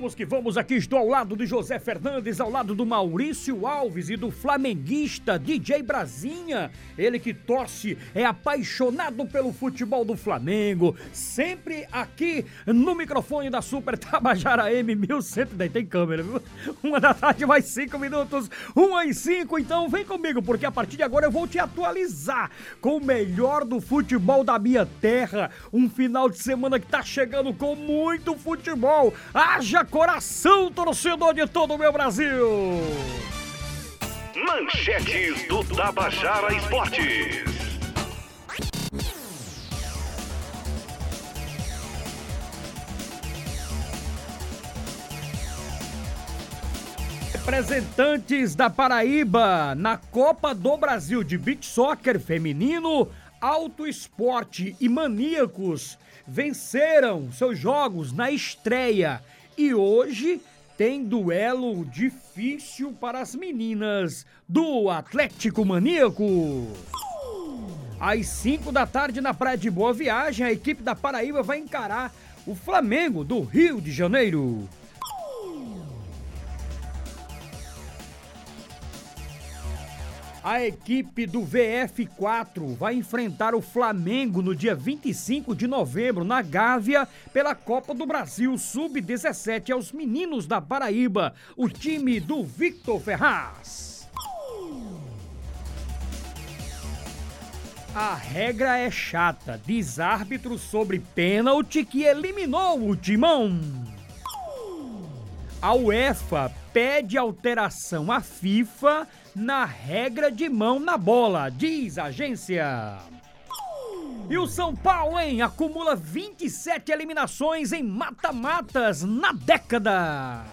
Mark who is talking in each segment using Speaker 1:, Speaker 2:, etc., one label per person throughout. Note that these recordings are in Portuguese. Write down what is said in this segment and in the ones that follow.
Speaker 1: Vamos que vamos, aqui estou ao lado de José Fernandes, ao lado do Maurício Alves e do flamenguista DJ Brasinha. Ele que torce, é apaixonado pelo futebol do Flamengo. Sempre aqui no microfone da Super Tabajara M 1110. Tem câmera, viu? Uma da tarde, mais cinco minutos, uma e cinco. Então vem comigo, porque a partir de agora eu vou te atualizar com o melhor do futebol da minha terra. Um final de semana que tá chegando com muito futebol. Haja coração, torcedor de todo o meu Brasil!
Speaker 2: Manchetes do Tabajara Esportes.
Speaker 1: Representantes da Paraíba na Copa do Brasil de Beach Soccer Feminino, Auto Esporte e Maníacos venceram seus jogos na estreia e hoje tem duelo difícil para as meninas do Atlético Maníaco. Às 5 da tarde na Praia de Boa Viagem, a equipe da Paraíba vai encarar o Flamengo do Rio de Janeiro. A equipe do VF4 vai enfrentar o Flamengo no dia 25 de novembro na Gávea pela Copa do Brasil Sub-17 aos meninos da Paraíba, o time do Victor Ferraz. A regra é chata, diz árbitro sobre pênalti que eliminou o timão. A UEFA pede alteração à FIFA na regra de mão na bola, diz a agência. E o São Paulo, hein, acumula 27 eliminações em mata-matas na década.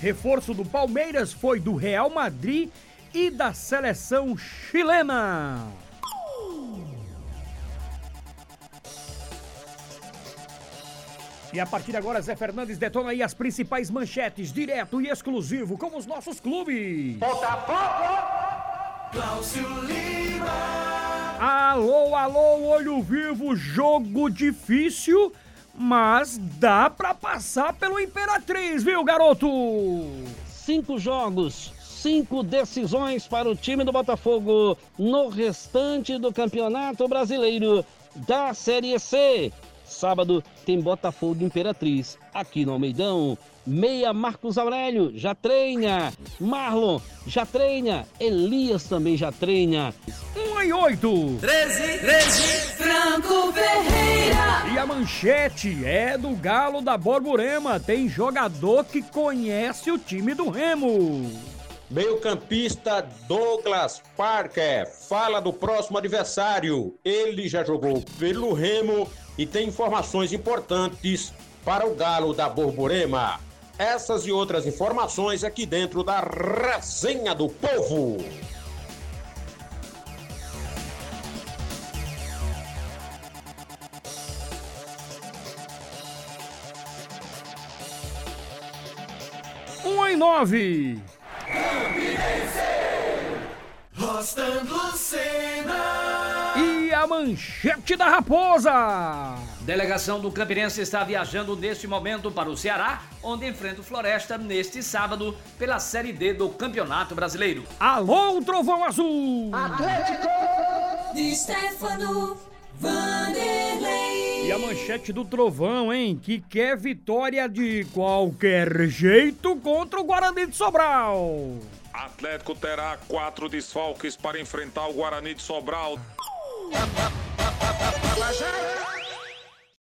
Speaker 1: Reforço do Palmeiras foi do Real Madrid e da seleção chilena. E a partir de agora, Zé Fernandes detona aí as principais manchetes, direto e exclusivo com os nossos clubes.
Speaker 3: Botafogo! Cláudio Lima!
Speaker 1: Alô, alô, olho vivo, jogo difícil, mas dá pra passar pelo Imperatriz, viu, garoto?
Speaker 4: Cinco jogos, cinco decisões para o time do Botafogo no restante do Campeonato Brasileiro da Série C. Sábado tem Botafogo Imperatriz aqui no Almeidão. Meia Marcos Aurélio já treina. Marlon já treina. Elias também já treina.
Speaker 1: 1 e 8.
Speaker 3: 13, 13, Franco Ferreira.
Speaker 1: E a manchete é do Galo da Borborema. Tem jogador que conhece o time do Remo.
Speaker 5: Meio-campista Douglas Parker fala do próximo adversário. Ele já jogou pelo Remo e tem informações importantes para o Galo da Borborema. Essas e outras informações aqui dentro da Resenha do Povo.
Speaker 1: Um em nove.
Speaker 3: Rostando Lucena.
Speaker 1: A manchete da raposa.
Speaker 6: Delegação do Campinense está viajando neste momento para o Ceará, onde enfrenta o Floresta neste sábado pela Série D do Campeonato Brasileiro.
Speaker 1: Alô, Trovão Azul.
Speaker 3: De Stefano Vanderlei.
Speaker 1: E a manchete do Trovão, hein? Que quer vitória de qualquer jeito contra o Guarani de Sobral.
Speaker 7: Atlético terá quatro desfalques para enfrentar o Guarani de Sobral.
Speaker 3: Tabajara